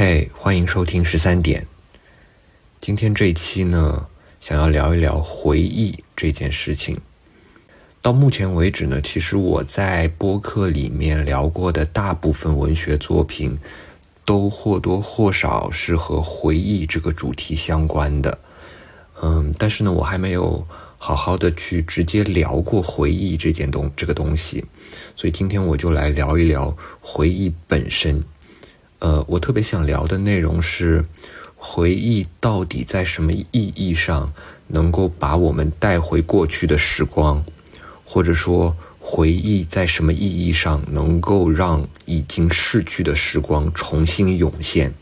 嘿，欢迎收听十三点。今天这一期呢，想要聊一聊回忆这件事情。到目前为止呢，其实我在播客里面聊过的大部分文学作品，都或多或少是和回忆这个主题相关的。嗯，但是呢，我还没有好好的去直接聊过回忆这件东这个东西，所以今天我就来聊一聊回忆本身。呃，我特别想聊的内容是，回忆到底在什么意义上能够把我们带回过去的时光，或者说，回忆在什么意义上能够让已经逝去的时光重新涌现？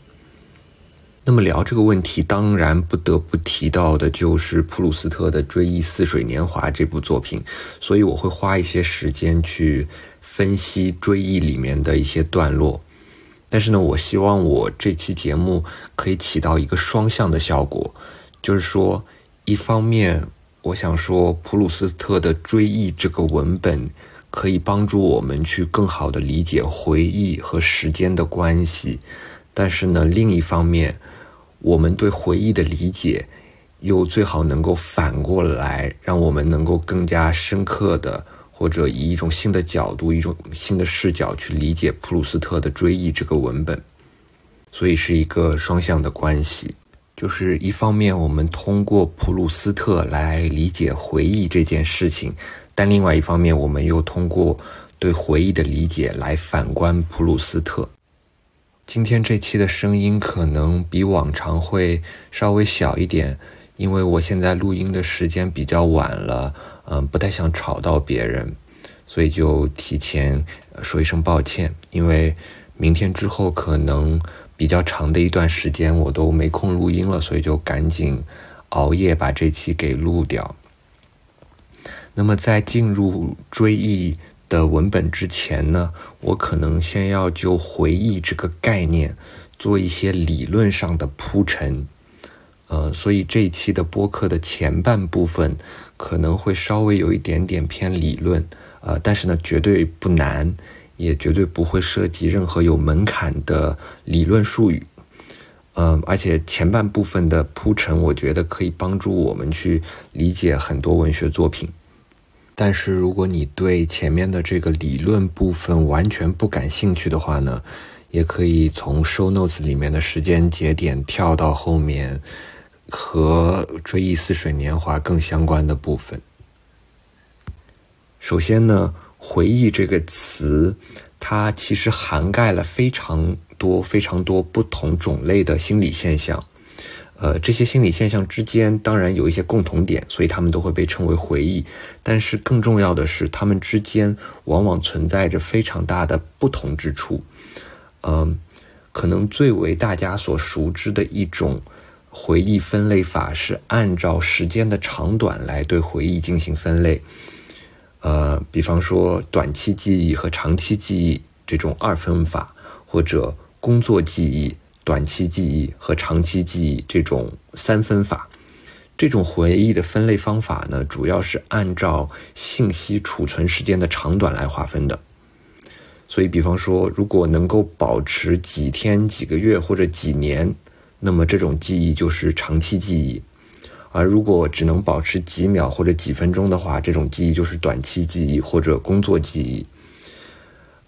那么聊这个问题，当然不得不提到的就是普鲁斯特的《追忆似水年华》这部作品，所以我会花一些时间去分析《追忆》里面的一些段落。但是呢，我希望我这期节目可以起到一个双向的效果，就是说，一方面，我想说普鲁斯特的《追忆》这个文本可以帮助我们去更好的理解回忆和时间的关系，但是呢，另一方面，我们对回忆的理解又最好能够反过来，让我们能够更加深刻的。或者以一种新的角度、一种新的视角去理解普鲁斯特的《追忆》这个文本，所以是一个双向的关系。就是一方面，我们通过普鲁斯特来理解回忆这件事情，但另外一方面，我们又通过对回忆的理解来反观普鲁斯特。今天这期的声音可能比往常会稍微小一点，因为我现在录音的时间比较晚了。嗯，不太想吵到别人，所以就提前说一声抱歉。因为明天之后可能比较长的一段时间我都没空录音了，所以就赶紧熬夜把这期给录掉。那么在进入追忆的文本之前呢，我可能先要就回忆这个概念做一些理论上的铺陈。呃，所以这一期的播客的前半部分可能会稍微有一点点偏理论，呃，但是呢，绝对不难，也绝对不会涉及任何有门槛的理论术语，嗯，而且前半部分的铺陈，我觉得可以帮助我们去理解很多文学作品。但是如果你对前面的这个理论部分完全不感兴趣的话呢，也可以从 show notes 里面的时间节点跳到后面。和《追忆似水年华》更相关的部分。首先呢，回忆这个词，它其实涵盖了非常多、非常多不同种类的心理现象。呃，这些心理现象之间当然有一些共同点，所以他们都会被称为回忆。但是更重要的是，他们之间往往存在着非常大的不同之处。嗯，可能最为大家所熟知的一种。回忆分类法是按照时间的长短来对回忆进行分类，呃，比方说短期记忆和长期记忆这种二分法，或者工作记忆、短期记忆和长期记忆这种三分法。这种回忆的分类方法呢，主要是按照信息储存时间的长短来划分的。所以，比方说，如果能够保持几天、几个月或者几年。那么这种记忆就是长期记忆，而如果只能保持几秒或者几分钟的话，这种记忆就是短期记忆或者工作记忆。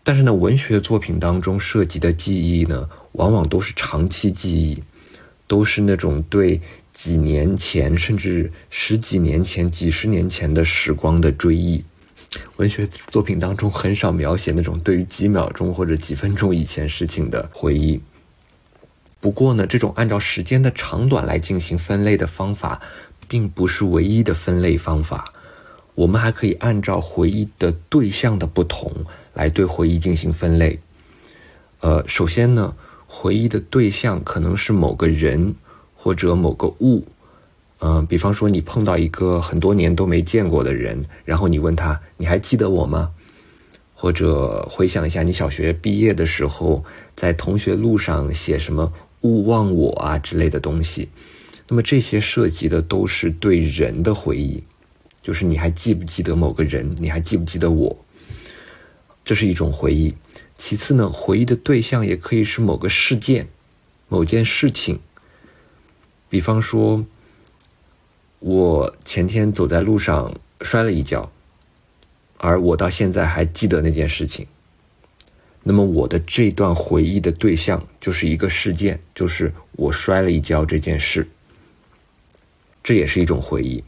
但是呢，文学作品当中涉及的记忆呢，往往都是长期记忆，都是那种对几年前甚至十几年前、几十年前的时光的追忆。文学作品当中很少描写那种对于几秒钟或者几分钟以前事情的回忆。不过呢，这种按照时间的长短来进行分类的方法，并不是唯一的分类方法。我们还可以按照回忆的对象的不同来对回忆进行分类。呃，首先呢，回忆的对象可能是某个人或者某个物。嗯，比方说你碰到一个很多年都没见过的人，然后你问他：“你还记得我吗？”或者回想一下你小学毕业的时候，在同学录上写什么。勿忘我啊之类的东西，那么这些涉及的都是对人的回忆，就是你还记不记得某个人？你还记不记得我？这是一种回忆。其次呢，回忆的对象也可以是某个事件，某件事情。比方说，我前天走在路上摔了一跤，而我到现在还记得那件事情。那么我的这段回忆的对象就是一个事件，就是我摔了一跤这件事。这也是一种回忆。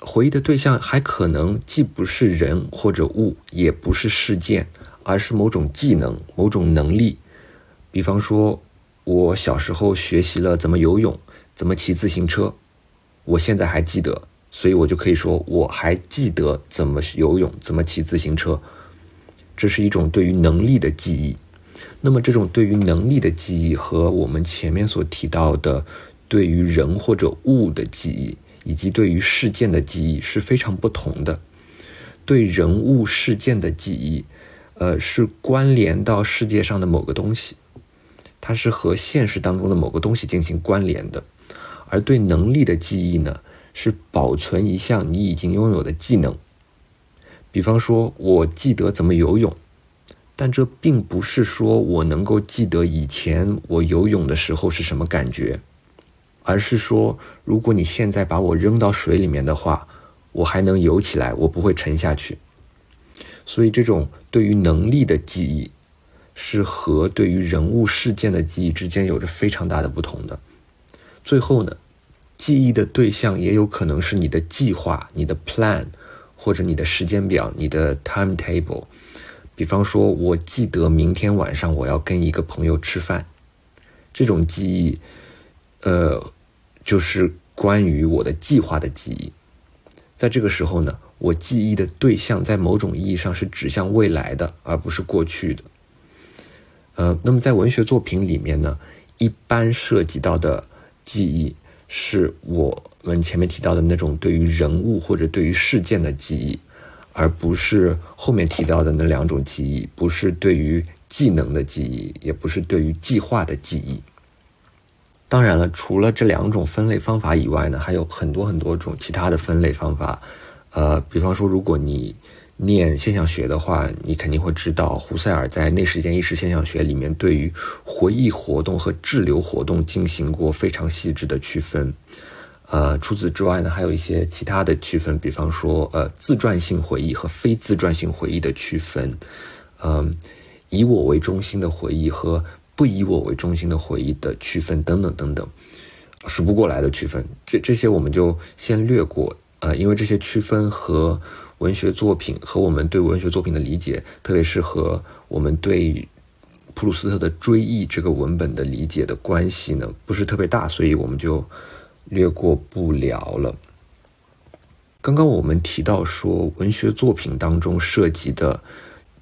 回忆的对象还可能既不是人或者物，也不是事件，而是某种技能、某种能力。比方说，我小时候学习了怎么游泳、怎么骑自行车，我现在还记得，所以我就可以说我还记得怎么游泳、怎么骑自行车。这是一种对于能力的记忆。那么，这种对于能力的记忆和我们前面所提到的对于人或者物的记忆。以及对于事件的记忆是非常不同的。对人物事件的记忆，呃，是关联到世界上的某个东西，它是和现实当中的某个东西进行关联的。而对能力的记忆呢，是保存一项你已经拥有的技能。比方说，我记得怎么游泳，但这并不是说我能够记得以前我游泳的时候是什么感觉。而是说，如果你现在把我扔到水里面的话，我还能游起来，我不会沉下去。所以，这种对于能力的记忆，是和对于人物事件的记忆之间有着非常大的不同的。最后呢，记忆的对象也有可能是你的计划、你的 plan，或者你的时间表、你的 timetable。比方说，我记得明天晚上我要跟一个朋友吃饭，这种记忆，呃。就是关于我的计划的记忆，在这个时候呢，我记忆的对象在某种意义上是指向未来的，而不是过去的。呃，那么在文学作品里面呢，一般涉及到的记忆是我我们前面提到的那种对于人物或者对于事件的记忆，而不是后面提到的那两种记忆，不是对于技能的记忆，也不是对于计划的记忆。当然了，除了这两种分类方法以外呢，还有很多很多种其他的分类方法。呃，比方说，如果你念现象学的话，你肯定会知道，胡塞尔在《内时间意识现象学》里面对于回忆活动和滞留活动进行过非常细致的区分。呃，除此之外呢，还有一些其他的区分，比方说，呃，自传性回忆和非自传性回忆的区分，嗯，以我为中心的回忆和。不以我为中心的回忆的区分等等等等，数不过来的区分，这这些我们就先略过呃，因为这些区分和文学作品和我们对文学作品的理解，特别是和我们对普鲁斯特的《追忆》这个文本的理解的关系呢，不是特别大，所以我们就略过不了了。刚刚我们提到说，文学作品当中涉及的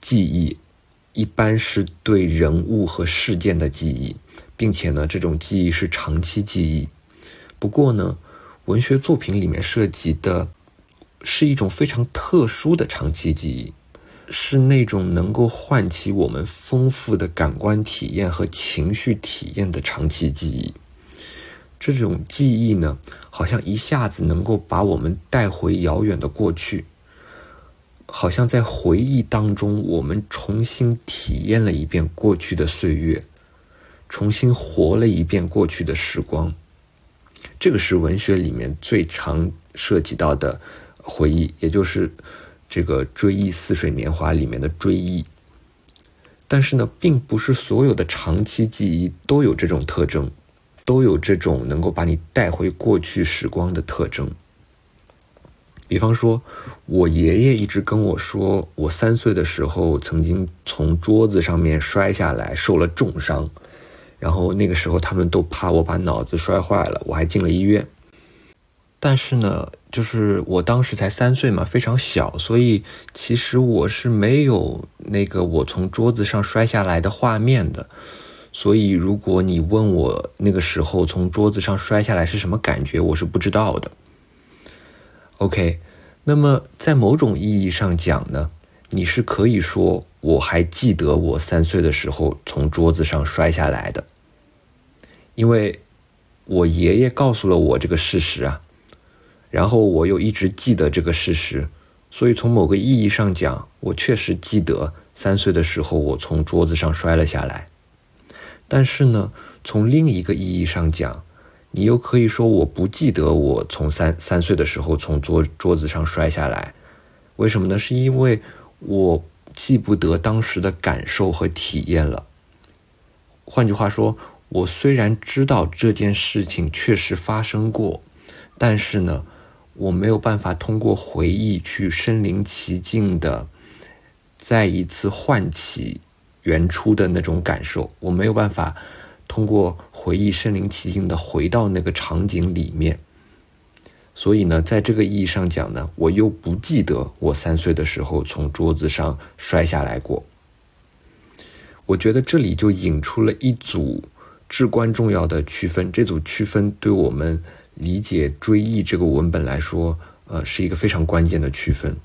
记忆。一般是对人物和事件的记忆，并且呢，这种记忆是长期记忆。不过呢，文学作品里面涉及的是一种非常特殊的长期记忆，是那种能够唤起我们丰富的感官体验和情绪体验的长期记忆。这种记忆呢，好像一下子能够把我们带回遥远的过去。好像在回忆当中，我们重新体验了一遍过去的岁月，重新活了一遍过去的时光。这个是文学里面最常涉及到的回忆，也就是这个《追忆似水年华》里面的追忆。但是呢，并不是所有的长期记忆都有这种特征，都有这种能够把你带回过去时光的特征。比方说，我爷爷一直跟我说，我三岁的时候曾经从桌子上面摔下来，受了重伤，然后那个时候他们都怕我把脑子摔坏了，我还进了医院。但是呢，就是我当时才三岁嘛，非常小，所以其实我是没有那个我从桌子上摔下来的画面的。所以如果你问我那个时候从桌子上摔下来是什么感觉，我是不知道的。OK，那么在某种意义上讲呢，你是可以说我还记得我三岁的时候从桌子上摔下来的，因为我爷爷告诉了我这个事实啊，然后我又一直记得这个事实，所以从某个意义上讲，我确实记得三岁的时候我从桌子上摔了下来。但是呢，从另一个意义上讲，你又可以说我不记得我从三三岁的时候从桌桌子上摔下来，为什么呢？是因为我记不得当时的感受和体验了。换句话说，我虽然知道这件事情确实发生过，但是呢，我没有办法通过回忆去身临其境的再一次唤起。原初的那种感受，我没有办法通过回忆身临其境的回到那个场景里面，所以呢，在这个意义上讲呢，我又不记得我三岁的时候从桌子上摔下来过。我觉得这里就引出了一组至关重要的区分，这组区分对我们理解追忆这个文本来说，呃，是一个非常关键的区分。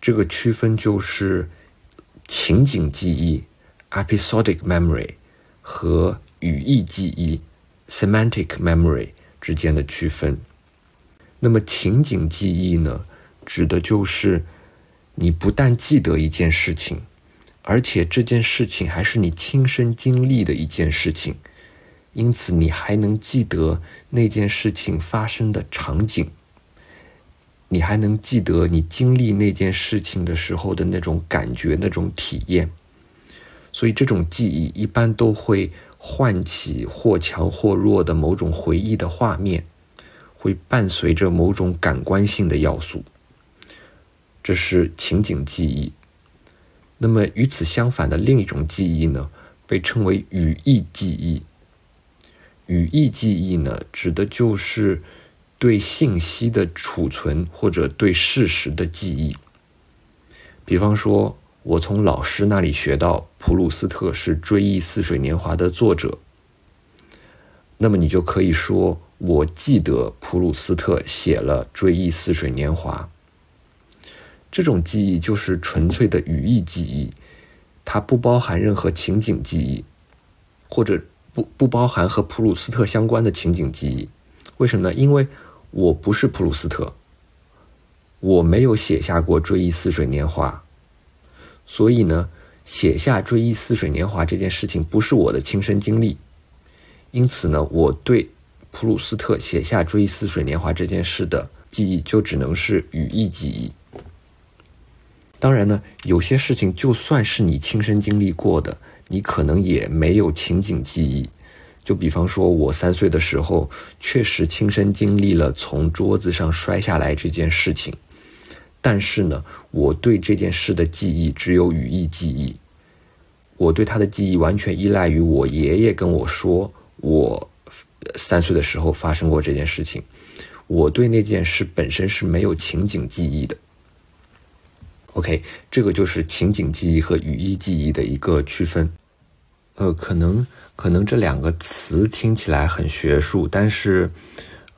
这个区分就是情景记忆。Episodic memory 和语义记忆 semantic memory 之间的区分。那么情景记忆呢，指的就是你不但记得一件事情，而且这件事情还是你亲身经历的一件事情，因此你还能记得那件事情发生的场景，你还能记得你经历那件事情的时候的那种感觉、那种体验。所以，这种记忆一般都会唤起或强或弱的某种回忆的画面，会伴随着某种感官性的要素。这是情景记忆。那么，与此相反的另一种记忆呢，被称为语义记忆。语义记忆呢，指的就是对信息的储存或者对事实的记忆。比方说。我从老师那里学到普鲁斯特是《追忆似水年华》的作者，那么你就可以说，我记得普鲁斯特写了《追忆似水年华》。这种记忆就是纯粹的语义记忆，它不包含任何情景记忆，或者不不包含和普鲁斯特相关的情景记忆。为什么呢？因为我不是普鲁斯特，我没有写下过《追忆似水年华》。所以呢，写下《追忆似水年华》这件事情不是我的亲身经历，因此呢，我对普鲁斯特写下《追忆似水年华》这件事的记忆就只能是语义记忆。当然呢，有些事情就算是你亲身经历过的，你可能也没有情景记忆。就比方说，我三岁的时候确实亲身经历了从桌子上摔下来这件事情。但是呢，我对这件事的记忆只有语义记忆。我对他的记忆完全依赖于我爷爷跟我说，我三岁的时候发生过这件事情。我对那件事本身是没有情景记忆的。OK，这个就是情景记忆和语义记忆的一个区分。呃，可能可能这两个词听起来很学术，但是。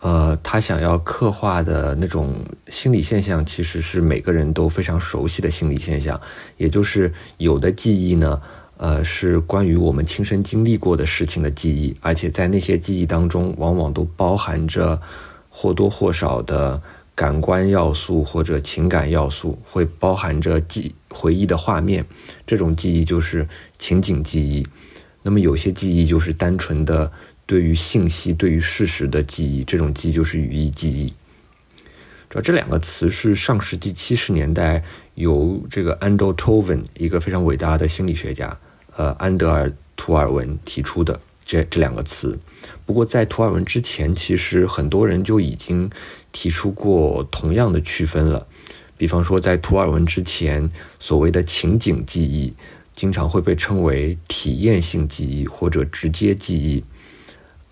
呃，他想要刻画的那种心理现象，其实是每个人都非常熟悉的心理现象，也就是有的记忆呢，呃，是关于我们亲身经历过的事情的记忆，而且在那些记忆当中，往往都包含着或多或少的感官要素或者情感要素，会包含着记回忆的画面，这种记忆就是情景记忆。那么有些记忆就是单纯的。对于信息、对于事实的记忆，这种记忆就是语义记忆。主要这两个词是上世纪七十年代由这个安德托文，一个非常伟大的心理学家，呃，安德尔图尔文提出的这这两个词。不过在图尔文之前，其实很多人就已经提出过同样的区分了。比方说，在图尔文之前，所谓的情景记忆经常会被称为体验性记忆或者直接记忆。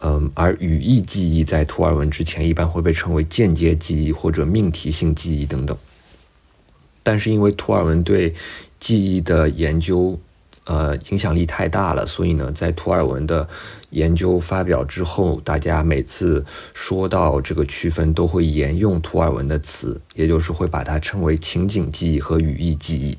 嗯，而语义记忆在图尔文之前一般会被称为间接记忆或者命题性记忆等等。但是因为图尔文对记忆的研究，呃，影响力太大了，所以呢，在图尔文的研究发表之后，大家每次说到这个区分，都会沿用图尔文的词，也就是会把它称为情景记忆和语义记忆。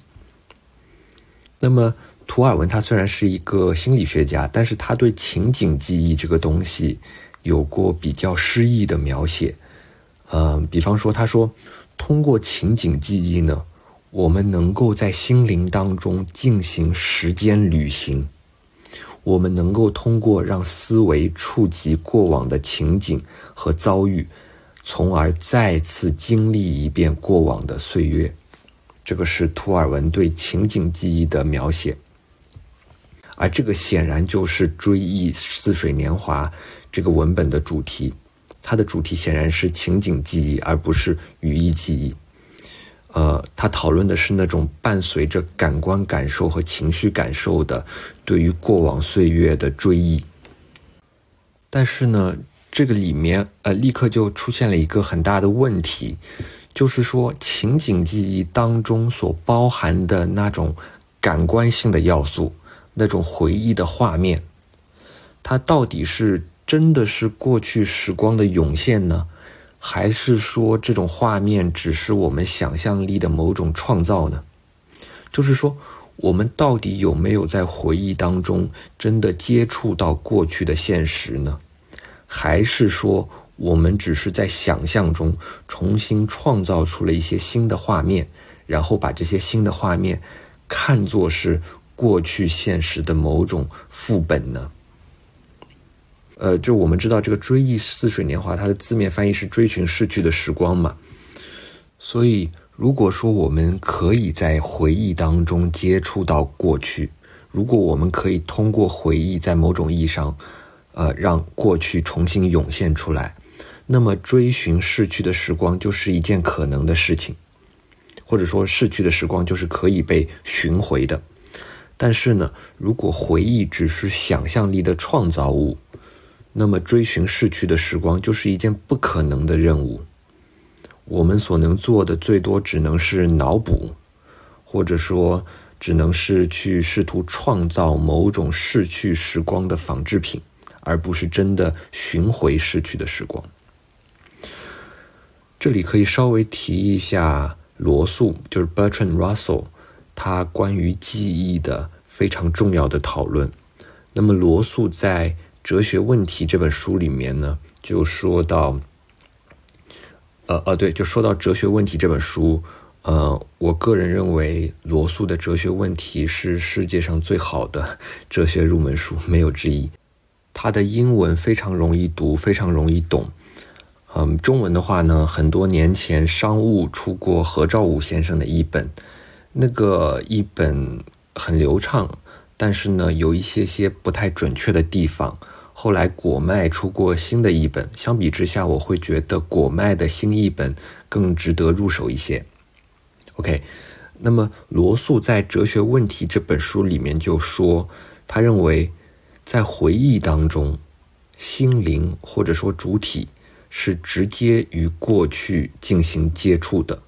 那么。图尔文他虽然是一个心理学家，但是他对情景记忆这个东西有过比较诗意的描写。嗯，比方说，他说，通过情景记忆呢，我们能够在心灵当中进行时间旅行。我们能够通过让思维触及过往的情景和遭遇，从而再次经历一遍过往的岁月。这个是图尔文对情景记忆的描写，而这个显然就是《追忆似水年华》这个文本的主题。它的主题显然是情景记忆，而不是语义记忆。呃，他讨论的是那种伴随着感官感受和情绪感受的对于过往岁月的追忆。但是呢，这个里面呃，立刻就出现了一个很大的问题，就是说情景记忆当中所包含的那种感官性的要素，那种回忆的画面，它到底是真的是过去时光的涌现呢？还是说这种画面只是我们想象力的某种创造呢？就是说，我们到底有没有在回忆当中真的接触到过去的现实呢？还是说我们只是在想象中重新创造出了一些新的画面，然后把这些新的画面看作是过去现实的某种副本呢？呃，就我们知道这个“追忆似水年华”，它的字面翻译是“追寻逝去的时光”嘛。所以，如果说我们可以在回忆当中接触到过去，如果我们可以通过回忆在某种意义上，呃，让过去重新涌现出来，那么追寻逝去的时光就是一件可能的事情，或者说逝去的时光就是可以被寻回的。但是呢，如果回忆只是想象力的创造物，那么，追寻逝去的时光就是一件不可能的任务。我们所能做的最多只能是脑补，或者说只能是去试图创造某种逝去时光的仿制品，而不是真的寻回逝去的时光。这里可以稍微提一下罗素，就是 Bertrand Russell，他关于记忆的非常重要的讨论。那么，罗素在哲学问题这本书里面呢，就说到，呃呃，对，就说到哲学问题这本书，呃，我个人认为罗素的哲学问题是世界上最好的哲学入门书，没有之一。它的英文非常容易读，非常容易懂。嗯，中文的话呢，很多年前商务出过何兆武先生的译本，那个译本很流畅，但是呢，有一些些不太准确的地方。后来果麦出过新的译本，相比之下，我会觉得果麦的新译本更值得入手一些。OK，那么罗素在《哲学问题》这本书里面就说，他认为在回忆当中，心灵或者说主体是直接与过去进行接触的。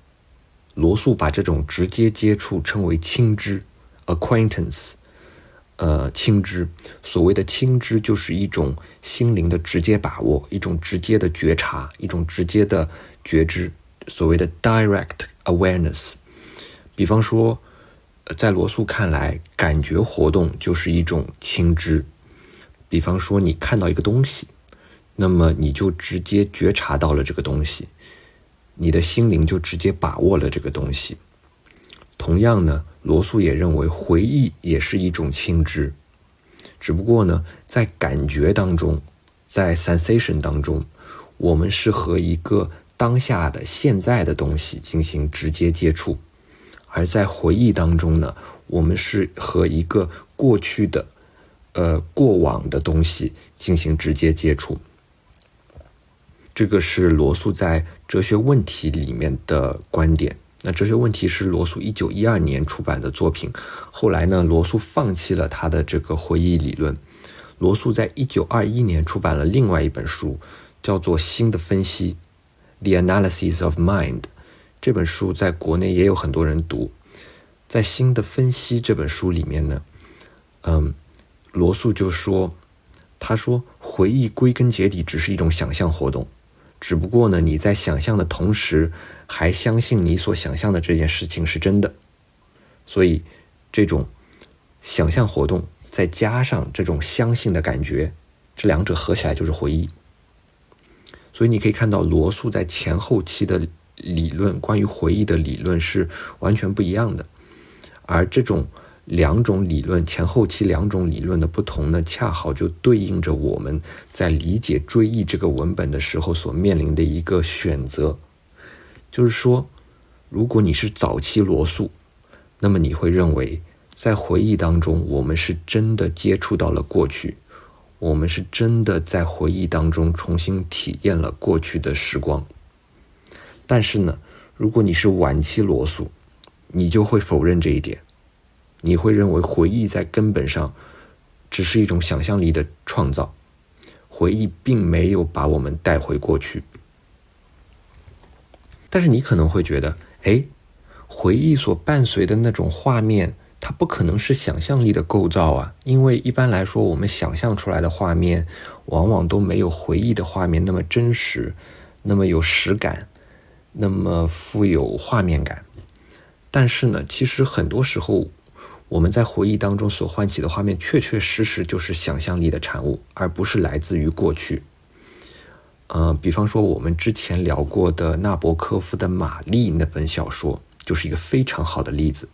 罗素把这种直接接触称为亲知 （acquaintance）。呃，亲知，所谓的亲知就是一种心灵的直接把握，一种直接的觉察，一种直接的觉知，所谓的 direct awareness。比方说，在罗素看来，感觉活动就是一种亲知。比方说，你看到一个东西，那么你就直接觉察到了这个东西，你的心灵就直接把握了这个东西。同样呢，罗素也认为回忆也是一种亲知，只不过呢，在感觉当中，在 sensation 当中，我们是和一个当下的现在的东西进行直接接触，而在回忆当中呢，我们是和一个过去的，呃，过往的东西进行直接接触。这个是罗素在哲学问题里面的观点。那哲学问题是罗素一九一二年出版的作品，后来呢，罗素放弃了他的这个回忆理论。罗素在一九二一年出版了另外一本书，叫做《新的分析》（The Analysis of Mind）。这本书在国内也有很多人读。在《新的分析》这本书里面呢，嗯，罗素就说：“他说，回忆归根结底只是一种想象活动。”只不过呢，你在想象的同时，还相信你所想象的这件事情是真的，所以这种想象活动再加上这种相信的感觉，这两者合起来就是回忆。所以你可以看到，罗素在前后期的理论，关于回忆的理论是完全不一样的。而这种两种理论前后期两种理论的不同呢，恰好就对应着我们在理解《追忆》这个文本的时候所面临的一个选择，就是说，如果你是早期罗素，那么你会认为，在回忆当中，我们是真的接触到了过去，我们是真的在回忆当中重新体验了过去的时光。但是呢，如果你是晚期罗素，你就会否认这一点。你会认为回忆在根本上只是一种想象力的创造，回忆并没有把我们带回过去。但是你可能会觉得，哎，回忆所伴随的那种画面，它不可能是想象力的构造啊，因为一般来说，我们想象出来的画面，往往都没有回忆的画面那么真实，那么有实感，那么富有画面感。但是呢，其实很多时候。我们在回忆当中所唤起的画面，确确实实就是想象力的产物，而不是来自于过去。呃，比方说我们之前聊过的纳博科夫的《玛丽》那本小说，就是一个非常好的例子。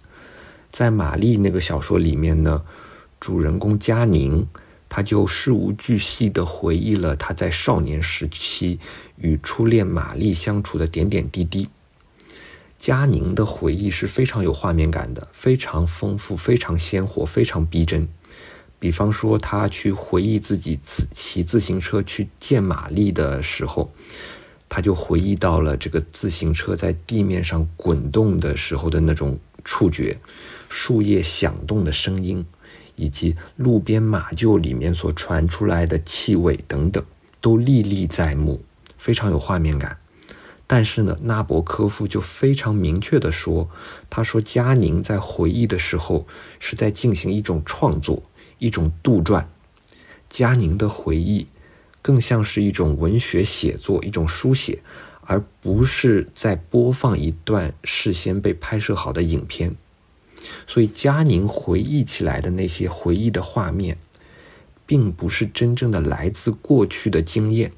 在《玛丽》那个小说里面呢，主人公佳宁，他就事无巨细地回忆了他在少年时期与初恋玛丽相处的点点滴滴。佳宁的回忆是非常有画面感的，非常丰富，非常鲜活，非常逼真。比方说，他去回忆自己骑自行车去见玛丽的时候，他就回忆到了这个自行车在地面上滚动的时候的那种触觉，树叶响动的声音，以及路边马厩里面所传出来的气味等等，都历历在目，非常有画面感。但是呢，纳博科夫就非常明确地说：“他说，佳宁在回忆的时候是在进行一种创作，一种杜撰。佳宁的回忆更像是一种文学写作，一种书写，而不是在播放一段事先被拍摄好的影片。所以，佳宁回忆起来的那些回忆的画面，并不是真正的来自过去的经验。”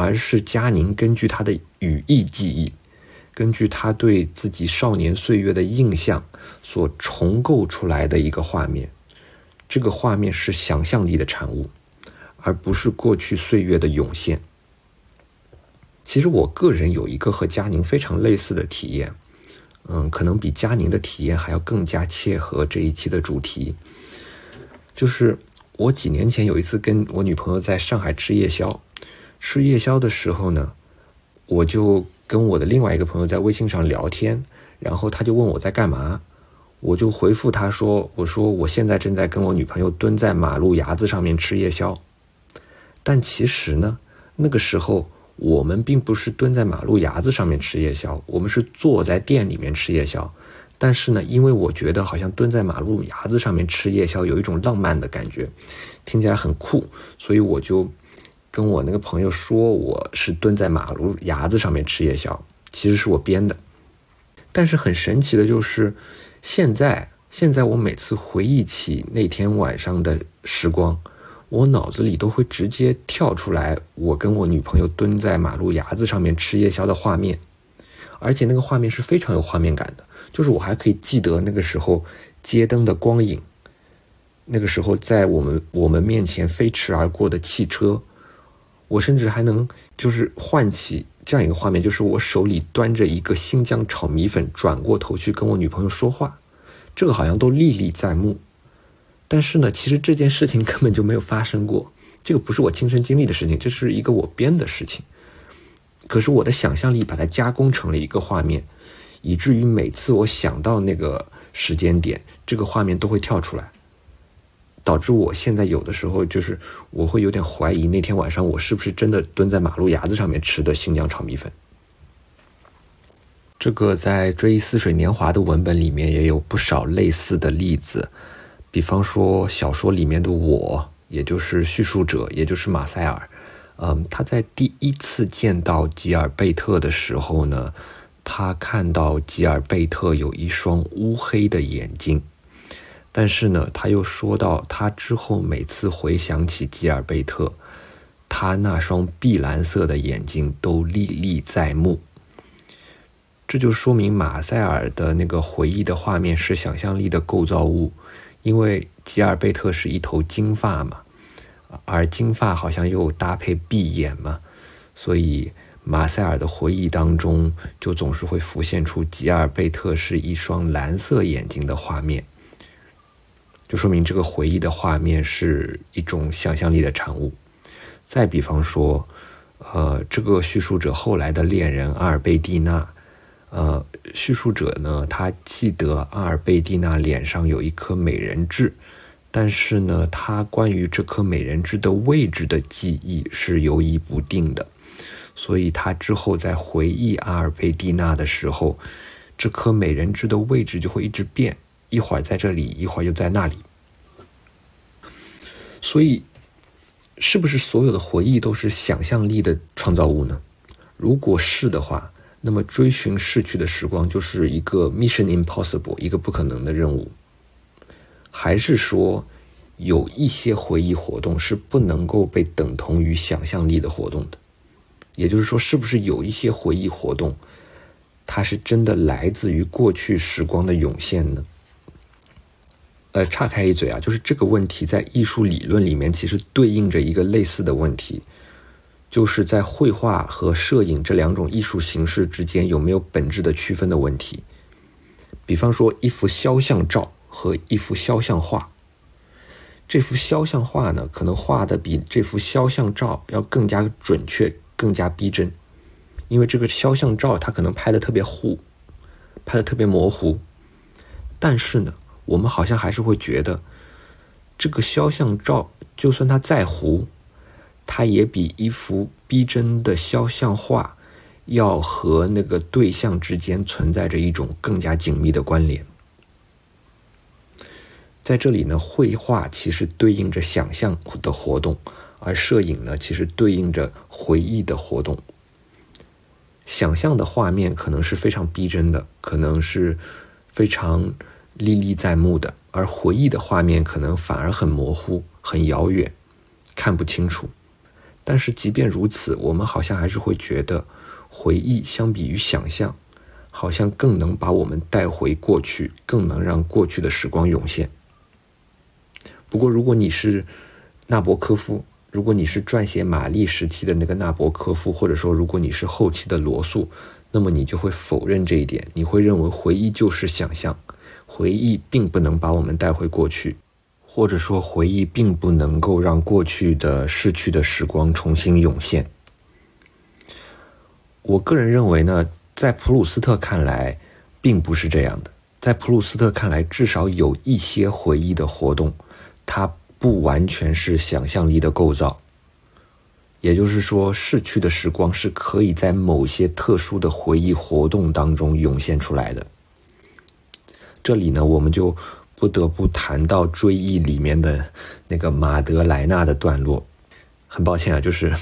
而是佳宁根据他的语义记忆，根据他对自己少年岁月的印象所重构出来的一个画面。这个画面是想象力的产物，而不是过去岁月的涌现。其实我个人有一个和佳宁非常类似的体验，嗯，可能比佳宁的体验还要更加切合这一期的主题。就是我几年前有一次跟我女朋友在上海吃夜宵。吃夜宵的时候呢，我就跟我的另外一个朋友在微信上聊天，然后他就问我在干嘛，我就回复他说：“我说我现在正在跟我女朋友蹲在马路牙子上面吃夜宵。”但其实呢，那个时候我们并不是蹲在马路牙子上面吃夜宵，我们是坐在店里面吃夜宵。但是呢，因为我觉得好像蹲在马路牙子上面吃夜宵有一种浪漫的感觉，听起来很酷，所以我就。跟我那个朋友说我是蹲在马路牙子上面吃夜宵，其实是我编的。但是很神奇的就是，现在现在我每次回忆起那天晚上的时光，我脑子里都会直接跳出来我跟我女朋友蹲在马路牙子上面吃夜宵的画面，而且那个画面是非常有画面感的，就是我还可以记得那个时候街灯的光影，那个时候在我们我们面前飞驰而过的汽车。我甚至还能就是唤起这样一个画面，就是我手里端着一个新疆炒米粉，转过头去跟我女朋友说话，这个好像都历历在目。但是呢，其实这件事情根本就没有发生过，这个不是我亲身经历的事情，这是一个我编的事情。可是我的想象力把它加工成了一个画面，以至于每次我想到那个时间点，这个画面都会跳出来。导致我现在有的时候就是我会有点怀疑那天晚上我是不是真的蹲在马路牙子上面吃的新疆炒米粉。这个在《追忆似水年华》的文本里面也有不少类似的例子，比方说小说里面的我，也就是叙述者，也就是马塞尔，嗯，他在第一次见到吉尔贝特的时候呢，他看到吉尔贝特有一双乌黑的眼睛。但是呢，他又说到，他之后每次回想起吉尔贝特，他那双碧蓝色的眼睛都历历在目。这就说明马塞尔的那个回忆的画面是想象力的构造物，因为吉尔贝特是一头金发嘛，而金发好像又搭配碧眼嘛，所以马塞尔的回忆当中就总是会浮现出吉尔贝特是一双蓝色眼睛的画面，就说明这个回忆的画面是一种想象力的产物。再比方说，呃，这个叙述者后来的恋人阿尔贝蒂娜。呃，叙述者呢，他记得阿尔贝蒂娜脸上有一颗美人痣，但是呢，他关于这颗美人痣的位置的记忆是犹疑不定的，所以他之后在回忆阿尔贝蒂娜的时候，这颗美人痣的位置就会一直变，一会儿在这里，一会儿又在那里。所以，是不是所有的回忆都是想象力的创造物呢？如果是的话。那么，追寻逝去的时光就是一个 mission impossible，一个不可能的任务。还是说，有一些回忆活动是不能够被等同于想象力的活动的？也就是说，是不是有一些回忆活动，它是真的来自于过去时光的涌现呢？呃，岔开一嘴啊，就是这个问题在艺术理论里面其实对应着一个类似的问题。就是在绘画和摄影这两种艺术形式之间有没有本质的区分的问题。比方说，一幅肖像照和一幅肖像画，这幅肖像画呢，可能画的比这幅肖像照要更加准确、更加逼真，因为这个肖像照它可能拍的特别糊，拍的特别模糊。但是呢，我们好像还是会觉得，这个肖像照就算它再糊。它也比一幅逼真的肖像画要和那个对象之间存在着一种更加紧密的关联。在这里呢，绘画其实对应着想象的活动，而摄影呢，其实对应着回忆的活动。想象的画面可能是非常逼真的，可能是非常历历在目的，而回忆的画面可能反而很模糊、很遥远，看不清楚。但是即便如此，我们好像还是会觉得，回忆相比于想象，好像更能把我们带回过去，更能让过去的时光涌现。不过，如果你是纳博科夫，如果你是撰写玛丽时期的那个纳博科夫，或者说如果你是后期的罗素，那么你就会否认这一点，你会认为回忆就是想象，回忆并不能把我们带回过去。或者说，回忆并不能够让过去的逝去的时光重新涌现。我个人认为呢，在普鲁斯特看来，并不是这样的。在普鲁斯特看来，至少有一些回忆的活动，它不完全是想象力的构造。也就是说，逝去的时光是可以在某些特殊的回忆活动当中涌现出来的。这里呢，我们就。不得不谈到《追忆》里面的那个马德莱纳的段落。很抱歉啊，就是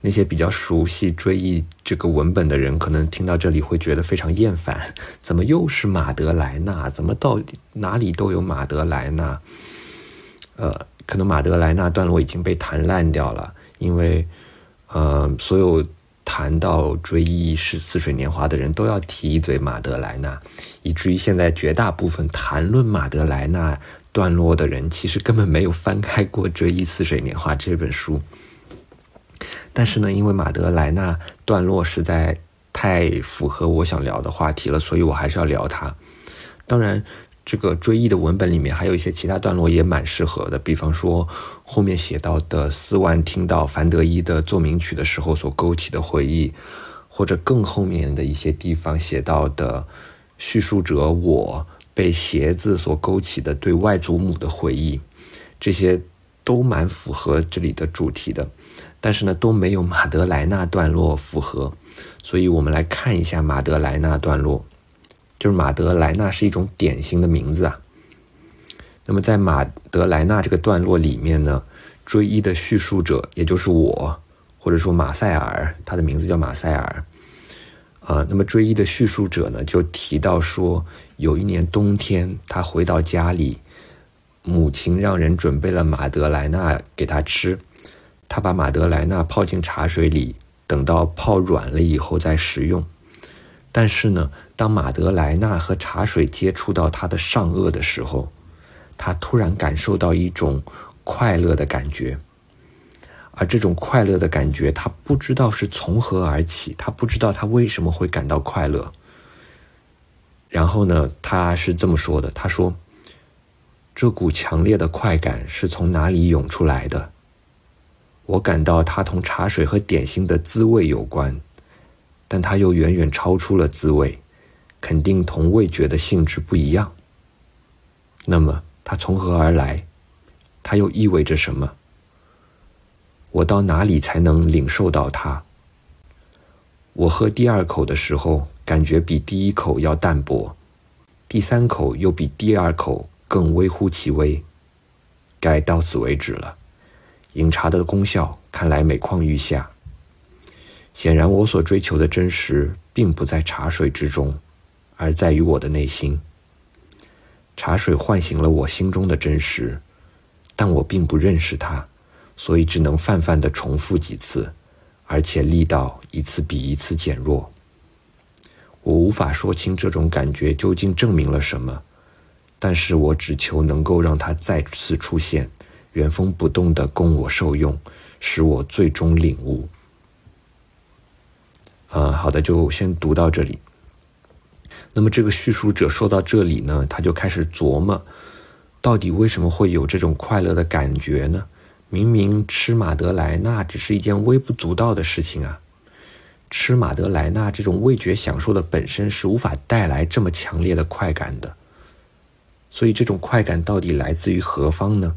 那些比较熟悉《追忆》这个文本的人，可能听到这里会觉得非常厌烦。怎么又是马德莱纳？怎么到底哪里都有马德莱纳？呃，可能马德莱纳段落已经被弹烂掉了，因为呃，所有。谈到追忆是似水年华的人都要提一嘴马德莱纳，以至于现在绝大部分谈论马德莱纳段落的人，其实根本没有翻开过《追忆似水年华》这本书。但是呢，因为马德莱纳段落实在太符合我想聊的话题了，所以我还是要聊它。当然。这个追忆的文本里面还有一些其他段落也蛮适合的，比方说后面写到的斯万听到凡德伊的奏鸣曲的时候所勾起的回忆，或者更后面的一些地方写到的叙述者我被鞋子所勾起的对外祖母的回忆，这些都蛮符合这里的主题的，但是呢都没有马德莱纳段落符合，所以我们来看一下马德莱纳段落。就是马德莱纳是一种典型的名字啊。那么在马德莱纳这个段落里面呢，追忆的叙述者也就是我，或者说马塞尔，他的名字叫马塞尔。啊，那么追忆的叙述者呢，就提到说，有一年冬天，他回到家里，母亲让人准备了马德莱纳给他吃，他把马德莱纳泡进茶水里，等到泡软了以后再食用。但是呢，当马德莱纳和茶水接触到他的上颚的时候，他突然感受到一种快乐的感觉。而这种快乐的感觉，他不知道是从何而起，他不知道他为什么会感到快乐。然后呢，他是这么说的：“他说，这股强烈的快感是从哪里涌出来的？我感到它同茶水和点心的滋味有关，但它又远远超出了滋味，肯定同味觉的性质不一样。那么，它从何而来？它又意味着什么？”我到哪里才能领受到它？我喝第二口的时候，感觉比第一口要淡薄，第三口又比第二口更微乎其微。该到此为止了。饮茶的功效看来每况愈下。显然，我所追求的真实并不在茶水之中，而在于我的内心。茶水唤醒了我心中的真实，但我并不认识它。所以只能泛泛的重复几次，而且力道一次比一次减弱。我无法说清这种感觉究竟证明了什么，但是我只求能够让它再次出现，原封不动的供我受用，使我最终领悟。啊，好的，就先读到这里。那么这个叙述者说到这里呢，他就开始琢磨，到底为什么会有这种快乐的感觉呢？明明吃马德莱纳只是一件微不足道的事情啊，吃马德莱纳这种味觉享受的本身是无法带来这么强烈的快感的，所以这种快感到底来自于何方呢？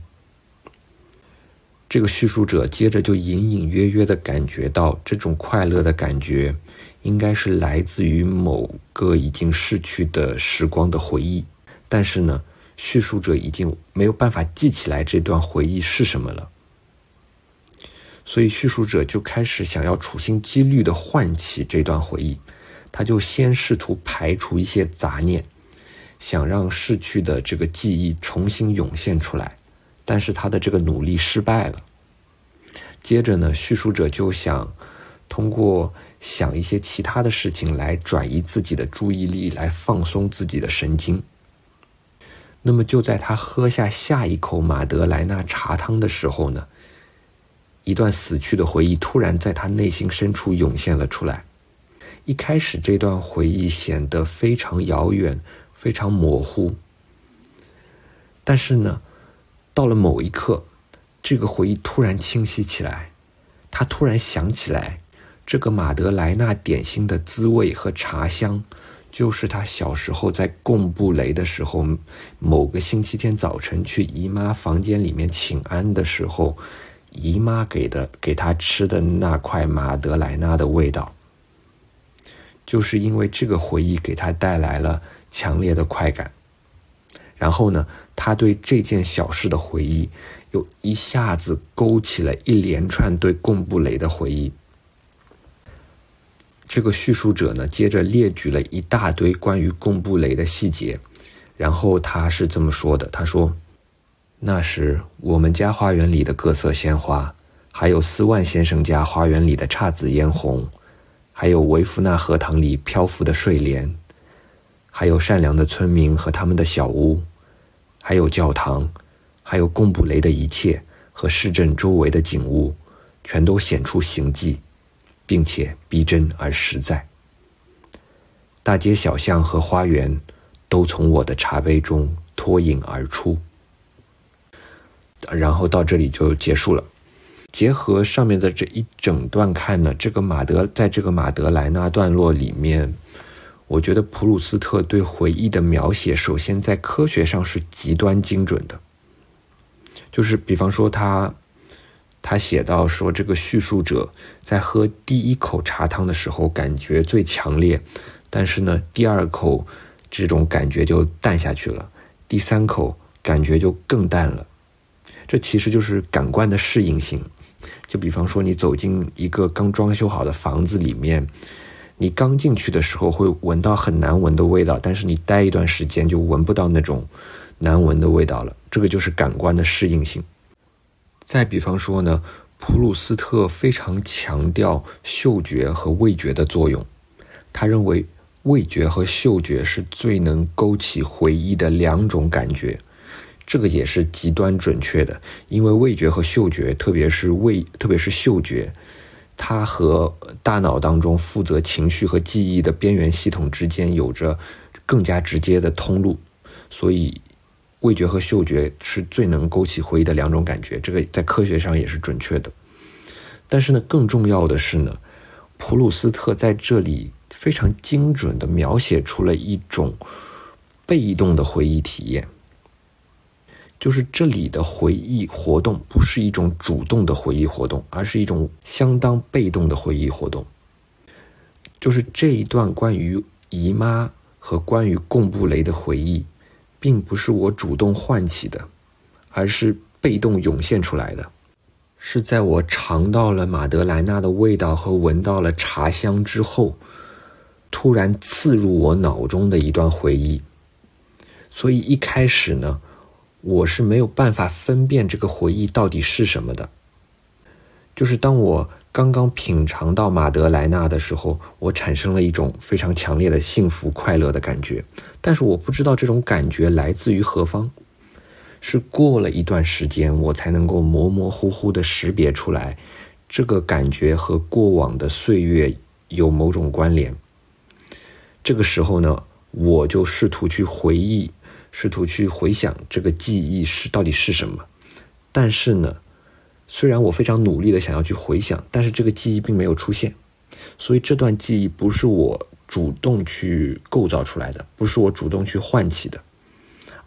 这个叙述者接着就隐隐约约的感觉到，这种快乐的感觉应该是来自于某个已经逝去的时光的回忆，但是呢，叙述者已经没有办法记起来这段回忆是什么了。所以叙述者就开始想要处心积虑的唤起这段回忆，他就先试图排除一些杂念，想让逝去的这个记忆重新涌现出来，但是他的这个努力失败了。接着呢，叙述者就想通过想一些其他的事情来转移自己的注意力，来放松自己的神经。那么就在他喝下下一口马德莱纳茶汤的时候呢？一段死去的回忆突然在他内心深处涌现了出来。一开始，这段回忆显得非常遥远、非常模糊。但是呢，到了某一刻，这个回忆突然清晰起来。他突然想起来，这个马德莱纳点心的滋味和茶香，就是他小时候在贡布雷的时候，某个星期天早晨去姨妈房间里面请安的时候。姨妈给的给他吃的那块马德莱纳的味道，就是因为这个回忆给他带来了强烈的快感。然后呢，他对这件小事的回忆，又一下子勾起了一连串对贡布雷的回忆。这个叙述者呢，接着列举了一大堆关于贡布雷的细节，然后他是这么说的：“他说。”那时，我们家花园里的各色鲜花，还有斯万先生家花园里的姹紫嫣红，还有维夫纳荷塘里漂浮的睡莲，还有善良的村民和他们的小屋，还有教堂，还有贡布雷的一切和市镇周围的景物，全都显出形迹，并且逼真而实在。大街小巷和花园，都从我的茶杯中脱颖而出。然后到这里就结束了。结合上面的这一整段看呢，这个马德在这个马德莱纳段落里面，我觉得普鲁斯特对回忆的描写，首先在科学上是极端精准的。就是比方说他他写到说，这个叙述者在喝第一口茶汤的时候感觉最强烈，但是呢，第二口这种感觉就淡下去了，第三口感觉就更淡了。这其实就是感官的适应性，就比方说你走进一个刚装修好的房子里面，你刚进去的时候会闻到很难闻的味道，但是你待一段时间就闻不到那种难闻的味道了。这个就是感官的适应性。再比方说呢，普鲁斯特非常强调嗅觉和味觉的作用，他认为味觉和嗅觉是最能勾起回忆的两种感觉，这个也是极端准确的。因为味觉和嗅觉，特别是味，特别是嗅觉，它和大脑当中负责情绪和记忆的边缘系统之间有着更加直接的通路，所以味觉和嗅觉是最能勾起回忆的两种感觉。这个在科学上也是准确的。但是呢，更重要的是呢，普鲁斯特在这里。非常精准的描写出了一种被动的回忆体验，就是这里的回忆活动不是一种主动的回忆活动，而是一种相当被动的回忆活动。就是这一段关于姨妈和关于贡布雷的回忆，并不是我主动唤起的，而是被动涌现出来的，是在我尝到了马德莱娜的味道和闻到了茶香之后。突然刺入我脑中的一段回忆，所以一开始呢，我是没有办法分辨这个回忆到底是什么的。就是当我刚刚品尝到马德莱纳的时候，我产生了一种非常强烈的幸福快乐的感觉，但是我不知道这种感觉来自于何方。是过了一段时间，我才能够模模糊糊的识别出来，这个感觉和过往的岁月有某种关联。这个时候呢，我就试图去回忆，试图去回想这个记忆是到底是什么。但是呢，虽然我非常努力的想要去回想，但是这个记忆并没有出现。所以这段记忆不是我主动去构造出来的，不是我主动去唤起的，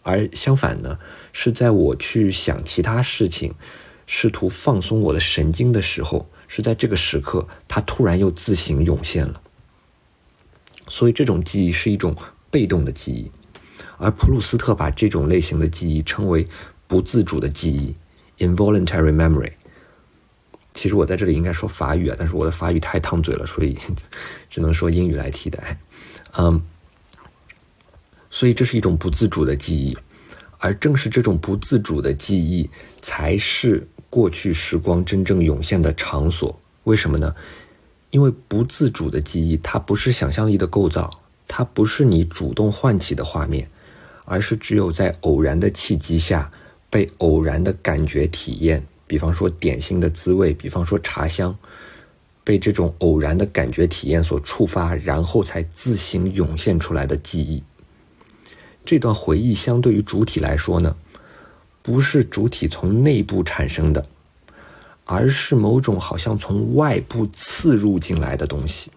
而相反呢，是在我去想其他事情，试图放松我的神经的时候，是在这个时刻，它突然又自行涌现了。所以，这种记忆是一种被动的记忆，而普鲁斯特把这种类型的记忆称为不自主的记忆 （involuntary memory）。其实我在这里应该说法语啊，但是我的法语太烫嘴了，所以 只能说英语来替代。嗯，所以这是一种不自主的记忆，而正是这种不自主的记忆，才是过去时光真正涌现的场所。为什么呢？因为不自主的记忆，它不是想象力的构造，它不是你主动唤起的画面，而是只有在偶然的契机下，被偶然的感觉体验，比方说点心的滋味，比方说茶香，被这种偶然的感觉体验所触发，然后才自行涌现出来的记忆。这段回忆相对于主体来说呢，不是主体从内部产生的。而是某种好像从外部刺入进来的东西，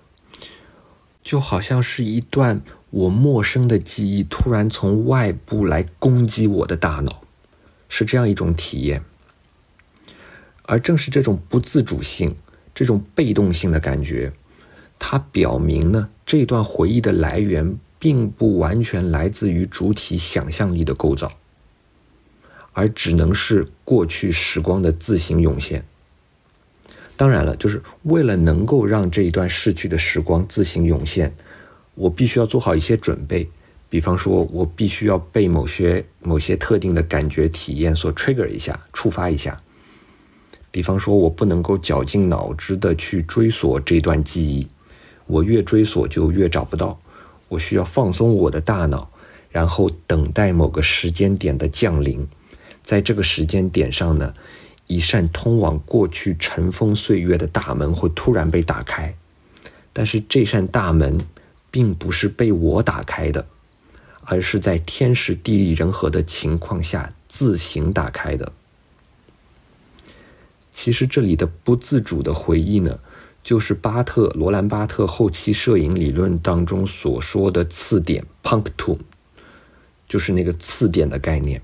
就好像是一段我陌生的记忆突然从外部来攻击我的大脑，是这样一种体验。而正是这种不自主性、这种被动性的感觉，它表明呢，这段回忆的来源并不完全来自于主体想象力的构造，而只能是过去时光的自行涌现。当然了，就是为了能够让这一段逝去的时光自行涌现，我必须要做好一些准备。比方说，我必须要被某些某些特定的感觉体验所 trigger 一下，触发一下。比方说，我不能够绞尽脑汁的去追索这段记忆，我越追索就越找不到。我需要放松我的大脑，然后等待某个时间点的降临。在这个时间点上呢？一扇通往过去尘封岁月的大门会突然被打开，但是这扇大门并不是被我打开的，而是在天时地利人和的情况下自行打开的。其实这里的不自主的回忆呢，就是巴特罗兰巴特后期摄影理论当中所说的次点 （punctum），就是那个次点的概念。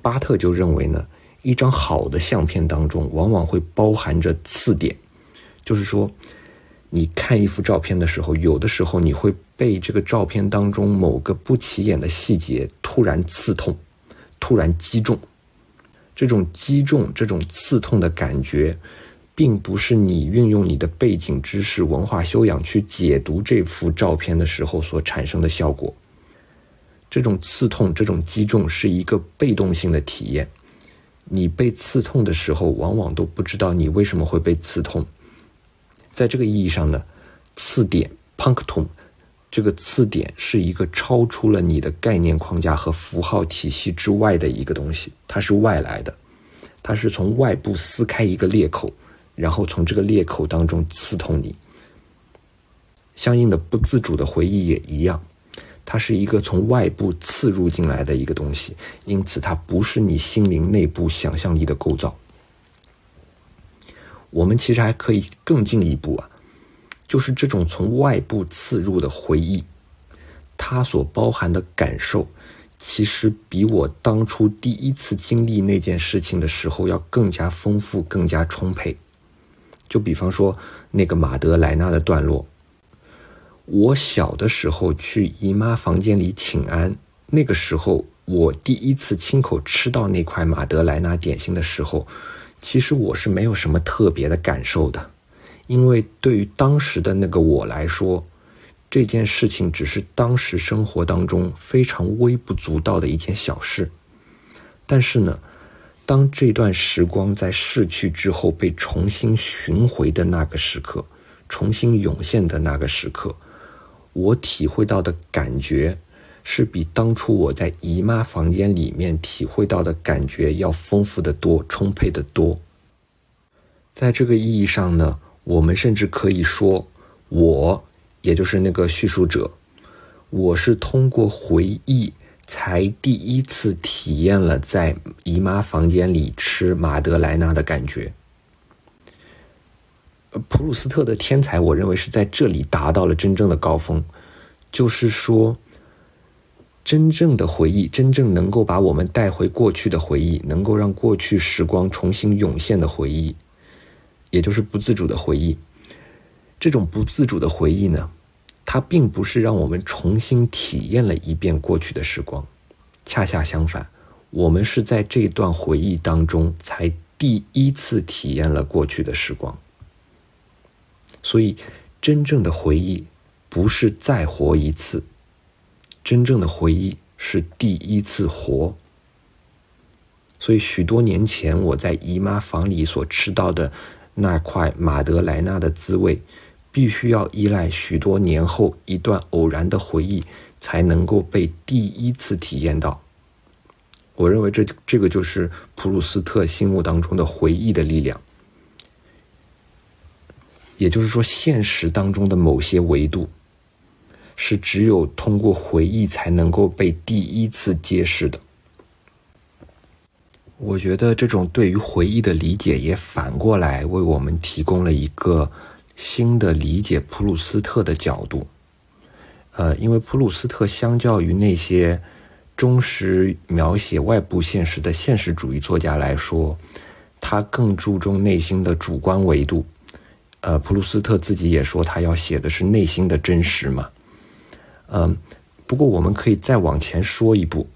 巴特就认为呢。一张好的相片当中，往往会包含着次点，就是说，你看一幅照片的时候，有的时候你会被这个照片当中某个不起眼的细节突然刺痛，突然击中。这种击中、这种刺痛的感觉，并不是你运用你的背景知识、文化修养去解读这幅照片的时候所产生的效果。这种刺痛、这种击中是一个被动性的体验。你被刺痛的时候，往往都不知道你为什么会被刺痛。在这个意义上呢，刺点 （punctum） 这个次点是一个超出了你的概念框架和符号体系之外的一个东西，它是外来的，它是从外部撕开一个裂口，然后从这个裂口当中刺痛你。相应的不自主的回忆也一样，它是一个从外部刺入进来的一个东西，因此它不是你心灵内部想象力的构造。我们其实还可以更进一步啊。就是这种从外部刺入的回忆，它所包含的感受，其实比我当初第一次经历那件事情的时候要更加丰富、更加充沛。就比方说那个马德莱纳的段落，我小的时候去姨妈房间里请安，那个时候我第一次亲口吃到那块马德莱纳点心的时候，其实我是没有什么特别的感受的。因为对于当时的那个我来说，这件事情只是当时生活当中非常微不足道的一件小事。但是呢，当这段时光在逝去之后被重新寻回的那个时刻，重新涌现的那个时刻，我体会到的感觉，是比当初我在姨妈房间里面体会到的感觉要丰富的多、充沛的多。在这个意义上呢。我们甚至可以说，我也就是那个叙述者，我是通过回忆才第一次体验了在姨妈房间里吃马德莱纳的感觉。普鲁斯特的天才，我认为是在这里达到了真正的高峰，就是说，真正的回忆，真正能够把我们带回过去的回忆，能够让过去时光重新涌现的回忆。也就是不自主的回忆，这种不自主的回忆呢，它并不是让我们重新体验了一遍过去的时光，恰恰相反，我们是在这段回忆当中才第一次体验了过去的时光。所以，真正的回忆不是再活一次，真正的回忆是第一次活。所以，许多年前我在姨妈房里所吃到的。那块马德莱纳的滋味，必须要依赖许多年后一段偶然的回忆，才能够被第一次体验到。我认为这这个就是普鲁斯特心目当中的回忆的力量。也就是说，现实当中的某些维度，是只有通过回忆才能够被第一次揭示的。我觉得这种对于回忆的理解，也反过来为我们提供了一个新的理解普鲁斯特的角度。呃，因为普鲁斯特相较于那些忠实描写外部现实的现实主义作家来说，他更注重内心的主观维度。呃，普鲁斯特自己也说，他要写的是内心的真实嘛。嗯，不过我们可以再往前说一步。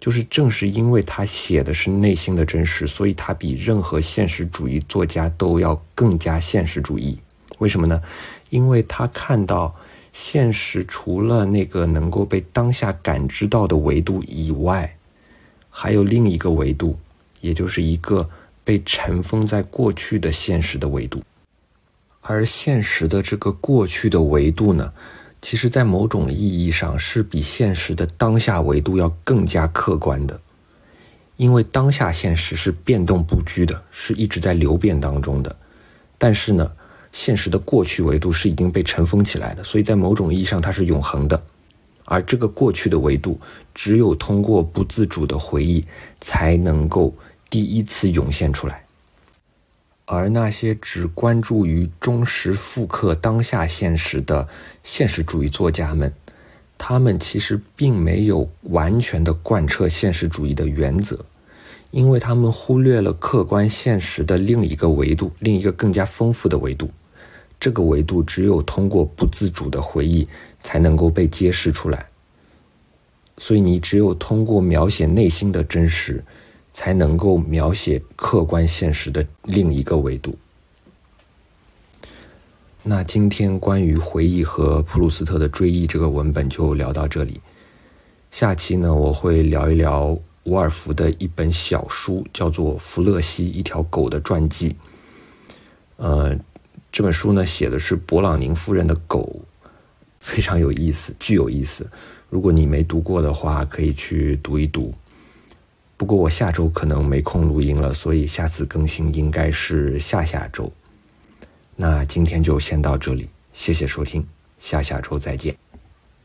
就是正是因为他写的是内心的真实，所以他比任何现实主义作家都要更加现实主义。为什么呢？因为他看到现实除了那个能够被当下感知到的维度以外，还有另一个维度，也就是一个被尘封在过去的现实的维度。而现实的这个过去的维度呢？其实，在某种意义上，是比现实的当下维度要更加客观的，因为当下现实是变动不居的，是一直在流变当中的。但是呢，现实的过去维度是已经被尘封起来的，所以在某种意义上它是永恒的。而这个过去的维度，只有通过不自主的回忆，才能够第一次涌现出来。而那些只关注于忠实复刻当下现实的现实主义作家们，他们其实并没有完全的贯彻现实主义的原则，因为他们忽略了客观现实的另一个维度，另一个更加丰富的维度。这个维度只有通过不自主的回忆才能够被揭示出来。所以，你只有通过描写内心的真实。才能够描写客观现实的另一个维度。那今天关于回忆和普鲁斯特的追忆这个文本就聊到这里。下期呢，我会聊一聊伍尔夫的一本小书，叫做《弗勒西一条狗的传记》。呃，这本书呢写的是勃朗宁夫人的狗非常有意思，巨有意思。如果你没读过的话，可以去读一读。不过我下周可能没空录音了，所以下次更新应该是下下周。那今天就先到这里，谢谢收听，下下周再见。